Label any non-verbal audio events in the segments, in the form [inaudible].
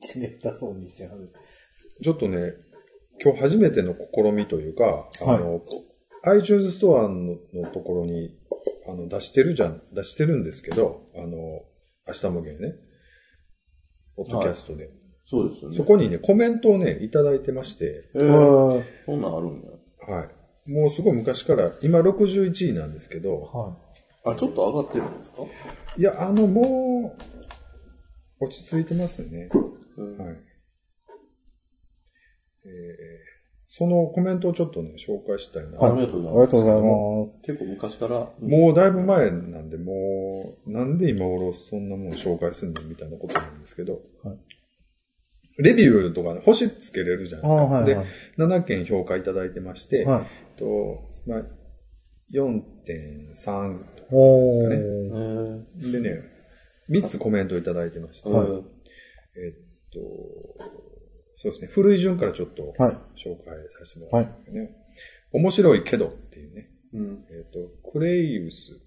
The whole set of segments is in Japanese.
ちめたそうにしてはる。ちょっとね、今日初めての試みというか、あの、iTunes ストアののところに、あの、出してるじゃん、出してるんですけど、あの、明日もげね、ポッドキャストで。そうですよね。そこにね、コメントをね、いただいてまして、えー、そんなんあるんや。はい。もうすごい昔から、今61位なんですけど、はあ、ちょっと上がってるんですか？いや、あの、もう、落ち着いてますね。うんはい。えーそのコメントをちょっとね、紹介したいな。ありがとうございます。りがとうございます。結構昔から。もうだいぶ前なんで、もう、なんで今頃そんなもん紹介すんのみたいなことなんですけど、はいレビューとかね、星つけれるじゃないですか。あはいはいで、7件評価いただいてまして、はい。と、まあ、4.3とかおですかねでね、3つコメントいただいてまして、はいえっと、そうですね、古い順からちょっとはい。紹介させてもらいますね。面白いけどっていうね、うん。えっと、クレイウス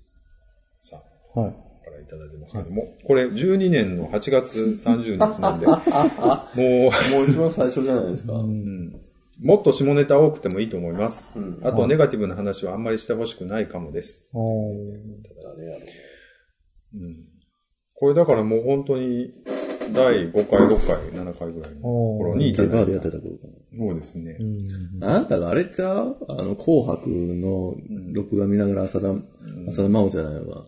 さんはい。からいただいてますけども、これ12年の8月30日なんで、[laughs] ももう一番最初じゃないですか。う、うんもっと下ネタ多くてもいいと思います。うんあと、ネガティブな話はあんまりしてほしくないかもです。おー誰やろうんこれだからもう本当に、第5回、6回、7回ぐらいの頃にいただいた。た頃かそうですね。あんたがあれちゃう？あの、紅白の録画見ながら浅田、浅田真央じゃないわ。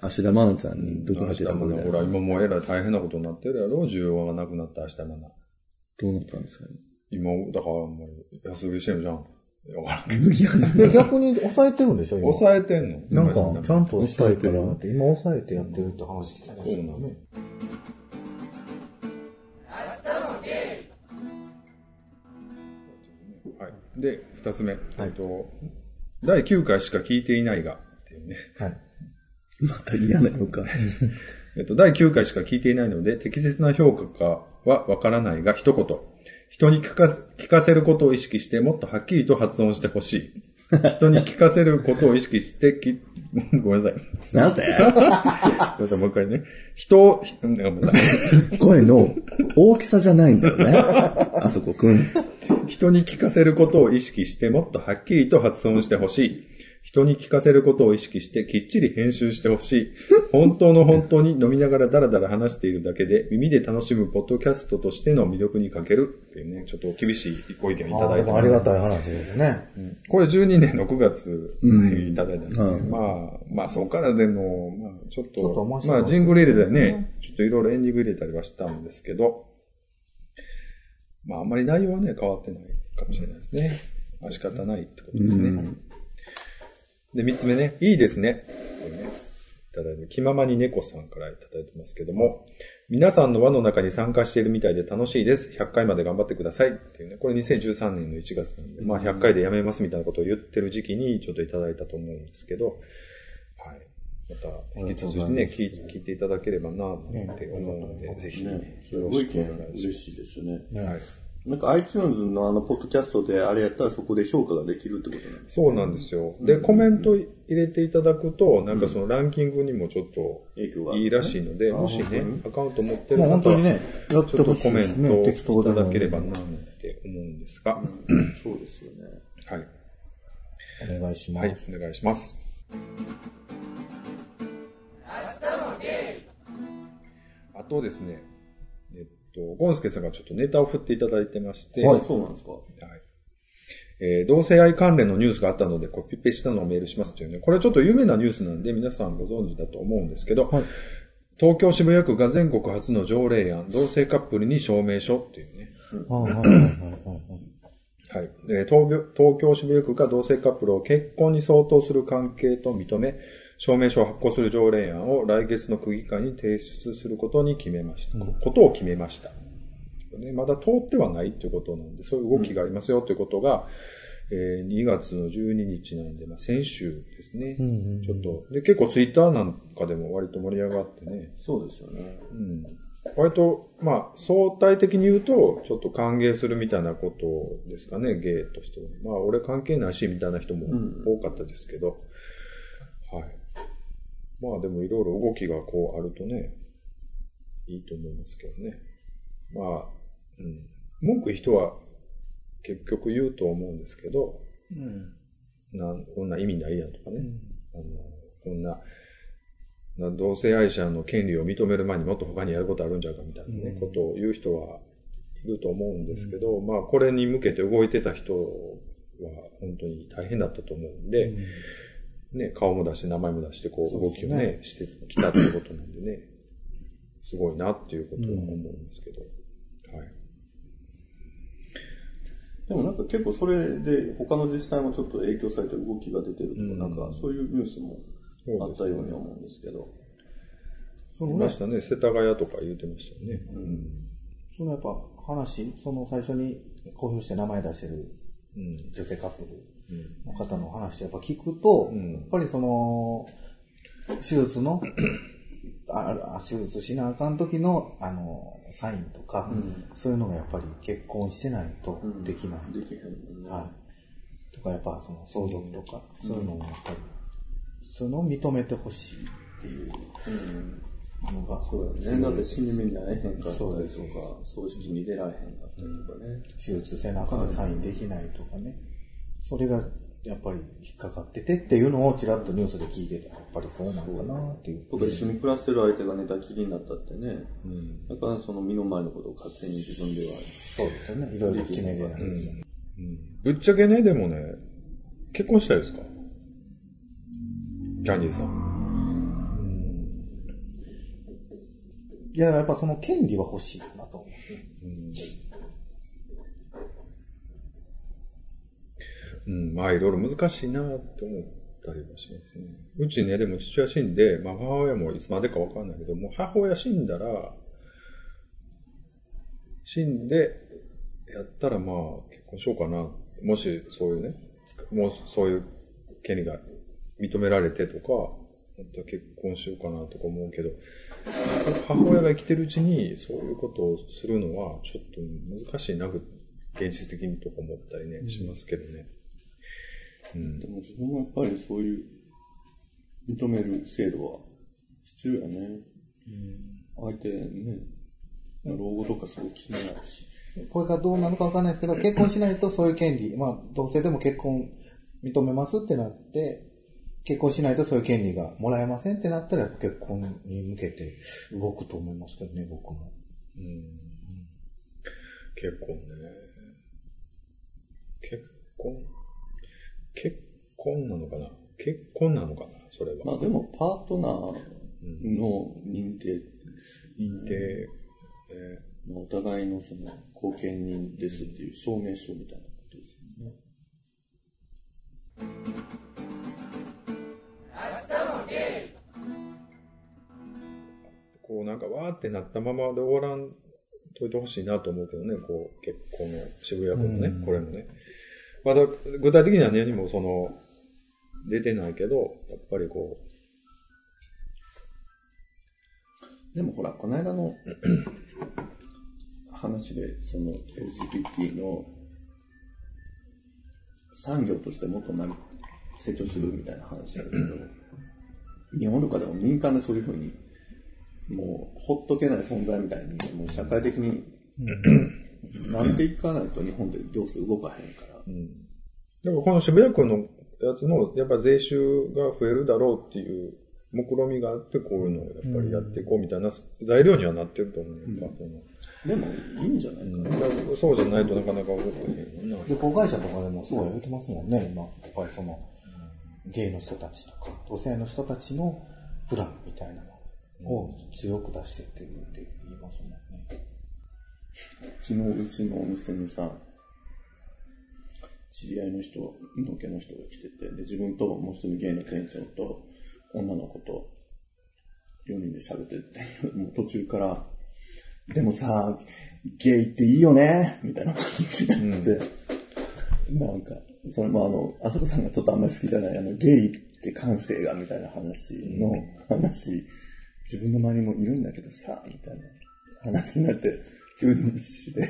芦田愛菜ちゃんに毒吐いてた頃ねほら、今もうえらい大変なことになってるやろ？需要がなくなった明日もな。どうなったんですかね？今、だからもう安売りしてるじゃん。わからんけ脱ぎ始で逆に抑えてるんでしょ。抑えてんの？なんか、ちゃんとしたいから今抑えてやってるって話聞きましたそうなのね。はい。で、二つ目。えっと、第9回しか聞いていないが、っていうね。はい。[laughs] また嫌な予感。えっと、第9回しか聞いていないので、適切な評価かはわからないが、一言。人に聞かせ聞かせることを意識して、もっとはっきりと発音してほしい。人に聞かせることを意識して、き [laughs] ごめんなさい。なんて？ごめんなさい、もう一回ね。人ごめんなさい。声の大きさじゃないんだよね。あそこくん。人に聞かせることを意識して、もっとはっきりと発音してほしい。人に聞かせることを意識して、きっちり編集してほしい。本当の本当に飲みながらダラダラ話しているだけで、耳で楽しむポッドキャストとしての魅力に欠ける。っていうね、ちょっと厳しいご意見いただいてもありがたい話ですね。これ12年の9月にいただいたんですけど、うん。まあ、まあそこからでも、まあちょっと、っとまあジングル入れたりね、ちょっといろいろエンディング入れたりはしたんですけど、まああんまり内容はね、変わってないかもしれないですね。まあ仕方ないってことですね。うんで、三つ目ね、いいですね。これね、いただいて、気ままに猫さんからいただいてますけども、皆さんの輪の中に参加しているみたいで楽しいです。100回まで頑張ってください。っていうね、これ2013年の1月なんで、まあ100回でやめますみたいなことを言ってる時期にちょっといただいたと思うんですけど、はい。また、引き続きね、聞い聞いていただければなって思うので、ぜひ、よろしくお願いし嬉しいですよね。ます。はい。なんか iTunes のあの、ポッドキャストであれやったらそこで評価ができるってことなんですそうなんですよ。で、コメント入れていただくと、なんかそのランキングにもちょっといいらしいので、あもしね本、アカウント持ってるまあ方は、本当にね、やってちょっとコメントいただければなって思うんですが、そうですよね。はい。お願いします。はい、お願いします。あとですね、と、ゴンスケさんがちょっとネタを振っていただいてまして、はい、そうなんですか。はい。えー同性愛関連のニュースがあったのでコピペしたのをメールしますというね。これちょっと有名なニュースなんで皆さんご存知だと思うんですけど、はい東京渋谷区が全国初の条例案、同性カップルに証明書っていうね。はい東京渋谷区が同性カップルを結婚に相当する関係と認め、証明書を発行する条例案を来月の区議会に提出することに決めました。ことを決めました。ね、まだ通ってはないということなんで、そういう動きがありますよということが、えー2月の12日なんで、まあ、先週ですね。うんうんうんちょっと、で、結構ツイッターなんかでも割と盛り上がってね、そうですよね。うん。割と、まあ、相対的に言うと、ちょっと歓迎するみたいなことですかね、ゲイとしては。まあ、俺関係ないし、みたいな人も多かったですけど、はい。まあ、でもいろいろ動きがこうあるとね、いいと思いますけどね。まあ、うん。文句人は結局言うと思うんですけど、うん。なんこんな意味ないやんとかね。あの、こんな、な同性愛者の権利を認める前にもっと他にやることあるんじゃうかみたいなね、うんことを言う人はいると思うんですけど、まあこれに向けて動いてた人は本当に大変だったと思うんで、ね、顔も出して名前も出してこう動きをね、してきたっていうことなんでね、すごいなっていうことは思うんですけど、はい。でもなんか結構それで他の自治体もちょっと影響されて動きが出てるとか、うんなんかそういうニュースもあったように思うんですけど。そのねいまし、たね、世田谷とか言ってましたよね。うん。そのやっぱ話、その最初に公表して名前出してるうん。女性カップルうん。の方の話やっぱ聞くと、うんやっぱりその、手術の、ああ手術しなあかん時の、あの、サインとか、うんそういうのがやっぱり結婚してないとうんできない。できへん。はい。とか、やっぱその相続とか、そういうのもやっぱり、その認めてほしいっていううんのが、そうだね。だって死に目に会えへんかったりとそうですか、葬式に出られへんかったりとかね。手術せなあかんのサインできないとかね。それがやっぱり引っかかっててっていうのをちらっとニュースで聞いてて、やっぱりそうなのかなっていう。とか一緒に暮らしてる相手が寝たきりになったってね。うん。だからその身の回りのことを勝手に自分では。そうですよね。いろいろ決めれないですよね。うんぶっちゃけね、でもね、結婚したいですか？キャンディーさん。いや、やっぱその権利は欲しいなと思う。うん、まあいろいろ難しいなって思ったりはしますね。うちね、でも父親死んで、まあ母親もいつまでかわかんないけど、もう母親死んだら、死んで、やったらまあ結婚しようかな。もしそういうね、もうそういう権利が認められてとか、本当は結婚しようかなとか思うけど、母親が生きてるうちにそういうことをするのはちょっと難しいな、現実的にとか思ったりね、しますけどね。うんでも自分はやっぱりそういう認める制度は必要やね。相手ね、老後とかすごく気になるし。これがどうなのかわかんないですけど、結婚しないとそういう権利、まあ、同性でも結婚認めますってなって、結婚しないとそういう権利がもらえませんってなったら、結婚に向けて動くと思いますけどね、僕も。うん結婚ね。結婚結婚なのかな？結婚なのかな？それは。まあでもパートナーの認定、認定、お互いのその後見人ですっていう証明書みたいなことですよね。こうなんかわーってなったままで終わらんといてほしいなと思うけどね、こう結婚の渋谷区のね、これもね。まだ具体的には何もその、出てないけど、やっぱりこでもほら、この間の [clears throat] 話で、その LGBT の産業としてもっとなり成長するみたいな話あるけど、日本とかでも民間でそういうふうに、もうほっとけない存在みたいに、もう社会的になっていかないと日本で行政動かへんから。う、うん。でもこの渋谷区のやつも、やっぱ税収が増えるだろうっていう目論みがあって、こういうのをやっぱりやっていこうみたいな材料にはなってると思うよ。やっぱそのでもいいんじゃないかな。だからそうじゃないとなかなか動かへんよな。旅行会社とかでもそう言ってますもんね、今。やっぱりその、ゲイの人たちとか、同性の人たちのプランみたいなのを強く出してってるって言いますもんね。昨日うちのお店にさ、知り合いの人、のけの人が来てて、で、自分ともう一人ゲイの店長と女の子と4人で喋ってて、[laughs] もう途中から、でもさ、ゲイっていいよねみたいな感じになって、なんか、その、まあ、あの、あそこさんがちょっとあんまり好きじゃない、あの、ゲイって感性がみたいな話の話、自分の周りもいるんだけどさ、みたいな話になって、急に無視で、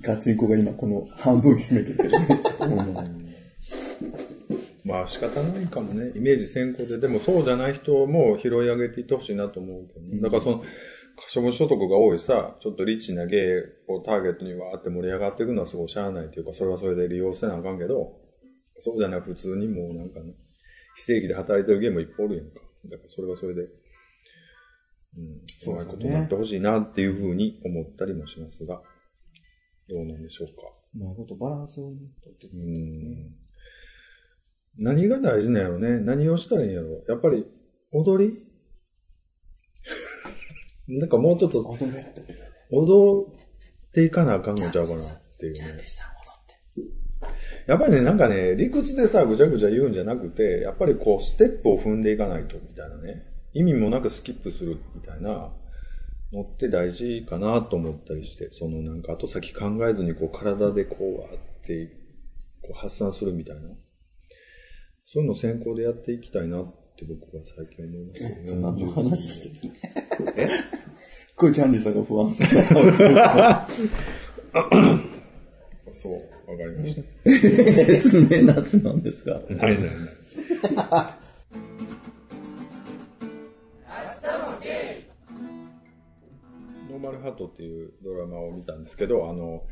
ガチンコが今この半分占めててるね。[laughs] まあ仕方ないかもね。イメージ先行で。でもそうじゃない人も拾い上げていってほしいなと思うけどね。だからその、可処分所得が多いさ、ちょっとリッチなゲイをターゲットにわーって盛り上がっていくのはすごいしゃあないというか、それはそれで利用せなあかんけど、そうじゃなく普通にもうなんかね、非正規で働いてるゲームいっぱいおるやんか。だからそれはそれで、うん、そういうことになってほしいなっていうふうに思ったりもしますが、どうなんでしょうか。うまいことバランスをね取っていくうん何が大事なんやろね何をしたらいいんやろやっぱり、踊り？[laughs] なんかもうちょっと踊れって。踊っていかなあかんのちゃうかなっていうね。やっぱりね、なんかね、理屈でさ、ぐちゃぐちゃ言うんじゃなくて、やっぱりこう、ステップを踏んでいかないと、みたいなね。意味もなくスキップする、みたいなのって大事かなと思ったりして、そのなんか後先考えずにこう、体でこう、わーって、こう発散するみたいな。そういうの先行でやっていきたいなって僕は最近思いますよね。何の話してる？え？すっごいキャンディーさんが不安そうな顔するそう、わかりました。[laughs] 説明なしなんですが。ないないない。ハートっていうドラマを見たんですけど、あの、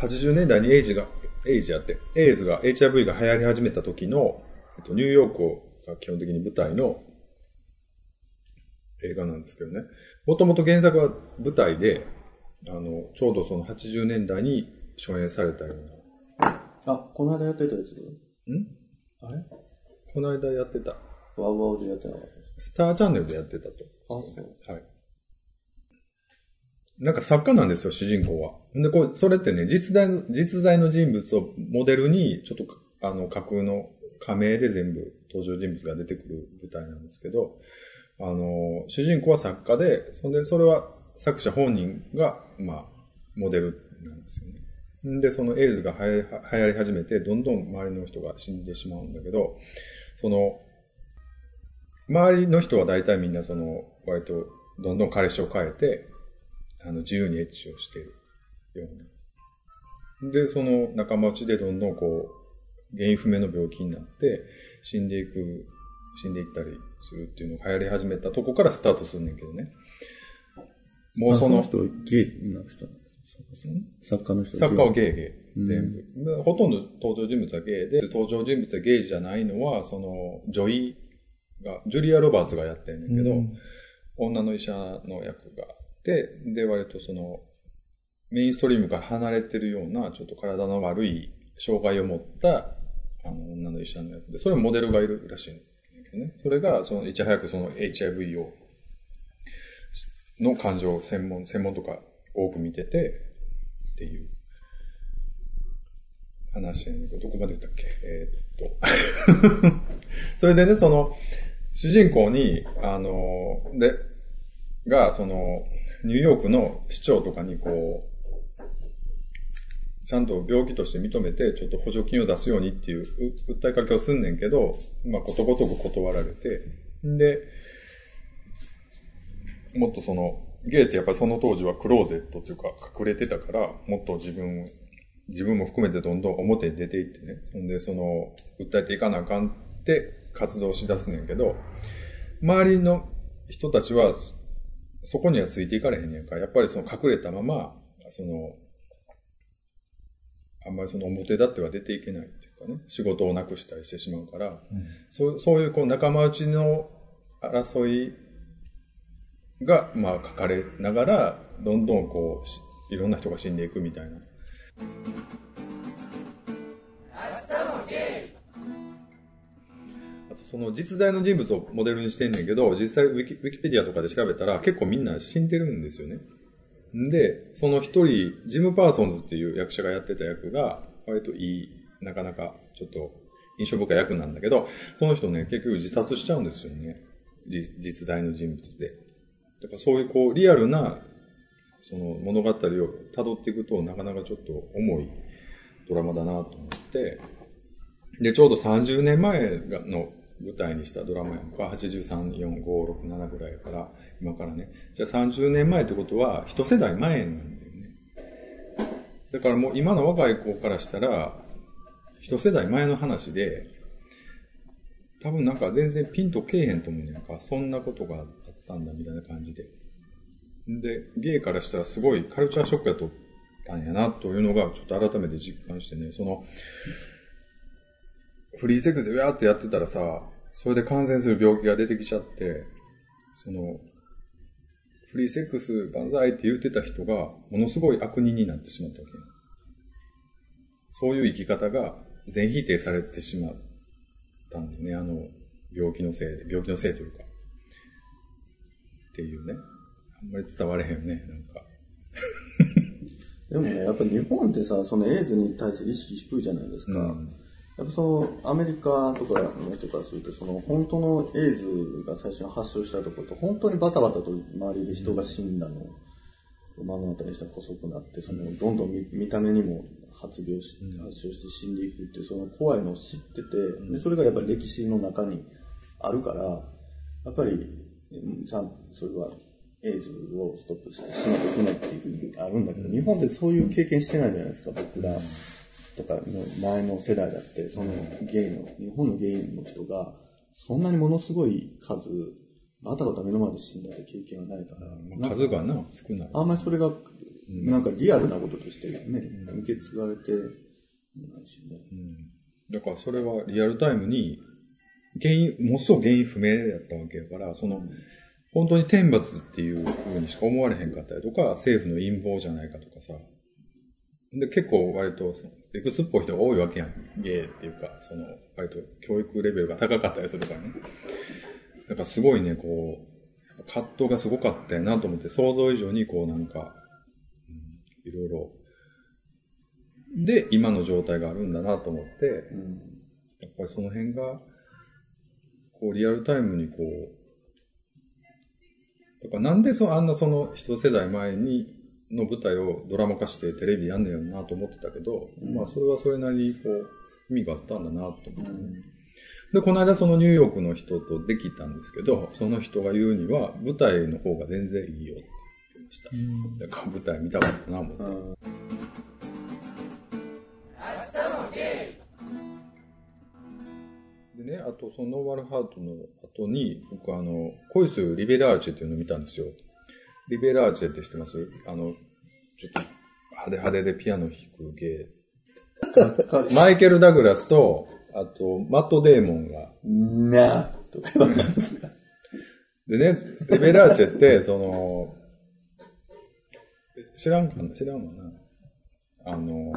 80年代にエイジが、エイジやって、エイズが、HIV が流行り始めた時の、えっと、ニューヨークが基本的に舞台の映画なんですけどね。もともと原作は舞台で、あの、ちょうどその80年代に初演されたような、あ、この間やってたやつ？ん？あれ？この間やってた。ワウワウでやってなかったスターチャンネルでやってたと。あ、そう。はい。なんか作家なんですよ、主人公は。で、こう、それってね、実在の、実在の人物をモデルに、ちょっと、あの、架空の仮名で全部登場人物が出てくる舞台なんですけど、あの、主人公は作家で、そんで、それは作者本人が、まあ、モデルなんですよね。で、そのエイズが流行り始めて、どんどん周りの人が死んでしまうんだけど、その、周りの人は大体みんなその、割と、どんどん彼氏を変えて、あの、自由にエッチをしているような。で、その仲間内でどんどんこう、原因不明の病気になって、死んでいく、死んでいったりするっていうのが流行り始めたとこからスタートするんねんけどね。もうその、人、ゲイな人作家の人？作家はゲイゲイ。うん全部。でほとんど登場人物はゲイで、登場人物はゲイじゃないのは、その、女医が、ジュリア・ロバーツがやってんねんけど、うん女の医者の役がて、で、割とその、メインストリームから離れてるような、ちょっと体の悪い障害を持った、あの、女の医者の役で、それもモデルがいるらしいんだけどね。それが、その、いち早くその HIV を、の感情を専門、専門とか多く見てて、っていう話ど、どこまで言ったっけ？えーっと。[laughs] それでね、その、主人公に、あの、で、が、その、ニューヨークの市長とかにこう、ちゃんと病気として認めて、ちょっと補助金を出すようにっていう訴えかけをすんねんけど、まあ、ことごとく断られて、んで、もっとその、ゲイってやっぱりその当時はクローゼットっていうか隠れてたから、もっと自分を、自分も含めてどんどん表に出ていってね。そんで、その、訴えていかなあかんって活動しだすねんけど、周りの人たちは、そこにはついていかれへんねんから、やっぱりその隠れたまま、その、あんまりその表立っては出ていけないっていうかね、仕事をなくしたりしてしまうから、そうそういうこう仲間内の争いが、まあ書かれながら、どんどんこうし、いろんな人が死んでいくみたいな。その実在の人物をモデルにしてんねんけど、実際ウィキウィキペディアとかで調べたら結構みんな死んでるんですよね。んで、その一人、ジム・パーソンズっていう役者がやってた役が、割といい、なかなかちょっと印象深い役なんだけど、その人ね、結局自殺しちゃうんですよね。じ実在の人物で。だからそういうこう、リアルな、その物語を辿っていくと、なかなかちょっと重いドラマだなと思って、で、ちょうど30年前の舞台にしたドラマやんか、83、4、5、6、7ぐらいやから、今からね。じゃあ30年前ってことは、一世代前なんだよね。だからもう今の若い子からしたら、一世代前の話で、多分なんか全然ピンとけえへんと思うんやんか。そんなことがあったんだみたいな感じで。で、ゲイからしたらすごいカルチャーショックやとったんやな、というのがちょっと改めて実感してね、その、フリーセックスでウェーってやってたらさ、それで感染する病気が出てきちゃって、その、フリーセックス万歳って言ってた人が、ものすごい悪人になってしまったわけよ。そういう生き方が全否定されてしまったんだよね、あの、病気のせいで、病気のせいというか。っていうね。あんまり伝われへんよね、なんか。でもね、やっぱ日本ってさ、そのエイズに対する意識低いじゃないですか。うんやっぱそのアメリカとかの人からすると、その本当のエイズが最初に発症したところと、本当にバタバタと周りで人が死んだのを目の当たりにしたら細くなって、そのどんどん見見た目にも発病し、発症して死んでいくっていう、その怖いのを知ってて、でそれがやっぱり歴史の中にあるから、やっぱり、うんちゃんとそれはエイズをストップしてしないといけないっていうふうにあるんだけど、日本でそういう経験してないじゃないですか、僕ら。とかの前の世代だって、そのゲイの、日本のゲイの人が、そんなにものすごい数、バタバタ目の前で死んだって経験はないから、まあ数がな、少ない。あんまりそれが、なんかリアルなこととしてね、受け継がれてないしね。うんだからそれはリアルタイムに、原因、ものすごく原因不明だったわけやから、その、本当に天罰っていう風にしか思われへんかったりとか、政府の陰謀じゃないかとかさ。で、結構割と、理屈っぽい人が多いわけやん。ゲイっていうか、その、割と教育レベルが高かったりするからね。だからすごいね、こう、葛藤がすごかったよなと思って、想像以上にこうなんか、いろいろ、で、今の状態があるんだなと思って、うん。やっぱりその辺が、こう、リアルタイムにこう、だからなんでそあんなその一世代前にの舞台をドラマ化してテレビやんねやろなと思ってたけど、まあそれはそれなりにこう、意味があったんだなと思って、で、この間そのニューヨークの人とできたんですけど、その人が言うには、舞台の方が全然いいよって言ってました。だから舞台見たかったな思って。でね、あとそのノーマルハートの後に、僕あの、恋するリベラーチェっていうのを見たんですよ。リベラーチェって知ってます？あの、ちょっと派手派手でピアノ弾く芸。マイケル・ダグラスと、あと、マット・デーモンが。なあとか言われますか。でね、リベラーチェって、その、知らんかな？知らんわな。あの、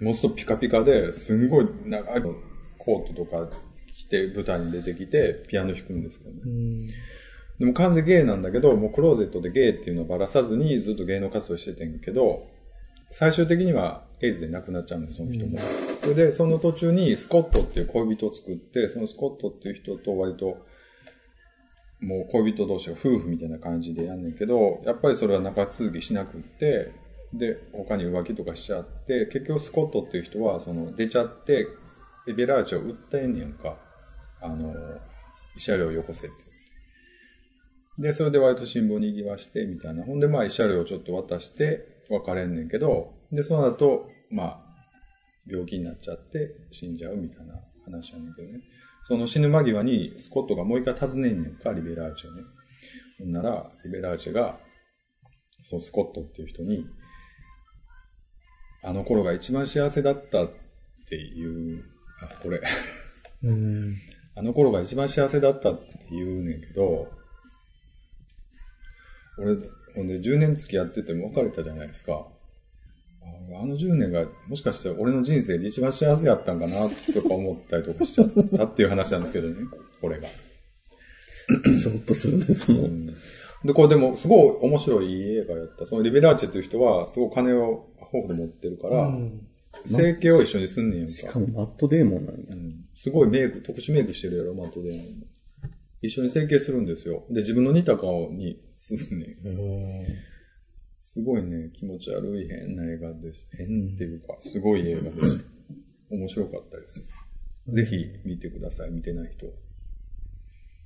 もうすぐピカピカで、すんごい長いコートとか着て舞台に出てきて、ピアノ弾くんですけどね。でも完全ゲイなんだけど、もうクローゼットでゲイっていうのをばらさずにずっと芸能活動しててんけど、最終的にはエイズで亡くなっちゃうんです、その人も。それで、その途中にスコットっていう恋人を作って、そのスコットっていう人と割と、もう恋人同士が夫婦みたいな感じでやんねんけど、やっぱりそれは長続きしなくって、で、他に浮気とかしちゃって、結局スコットっていう人は、その、出ちゃって、リベラーチを訴えんねやんか。あの、慰謝料よこせって。で、それで割と辛抱に言わして、みたいな。ほんで、まあ、慰謝料をちょっと渡して、別れんねんけど、で、その後、まあ、病気になっちゃって死んじゃうみたいな話やねんけどね。その死ぬ間際にスコットがもう一回訪ねんねんか、リベラーチェをね。ほんなら、リベラーチェが、そのスコットっていう人に、あの頃が一番幸せだったっていう、あ、これ。うん。あの頃が一番幸せだったって言うねんけど、俺、ほんで10年付き合ってても別れたじゃないですか。ああの10年がもしかして俺の人生で一番幸せやったんかなとか思ったりとかしちゃったっていう話なんですけどね、[laughs] これが。ちょっとするね、その。で、これでもすごい面白い映画やった。そのリベラーチェっていう人はすごい金を豊富で持ってるから、整形を一緒にすんねんやんか。しかもマットデーモンなんだ。うんすごいメイク、特殊メイクしてるやろ、マットで。一緒に整形するんですよ。で、自分の似た顔にすんねん。すごいね、気持ち悪い変な映画でした。変っていうか、すごい映画でした。面白かったです。ぜひ見てください、見てない人。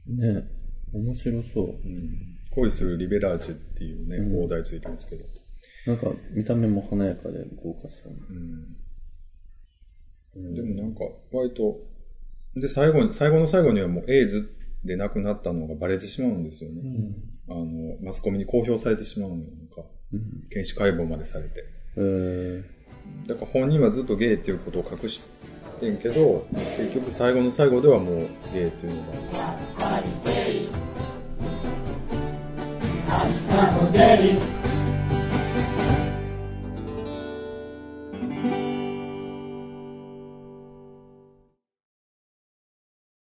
ね面白そう。うん、恋するリベラーチェっていうね、うん放題ついてますけど。なんか、見た目も華やかで豪華そうな。うん、でもなんか、割と、で、最後に、最後の最後にはもうエイズで亡くなったのがバレてしまうんですよね。あの、マスコミに公表されてしまうのよ。なんか、検視解剖までされて。えー、だから本人はずっとゲイっていうことを隠してんけど、結局最後の最後ではもうゲイっていうのが。明日もゲイ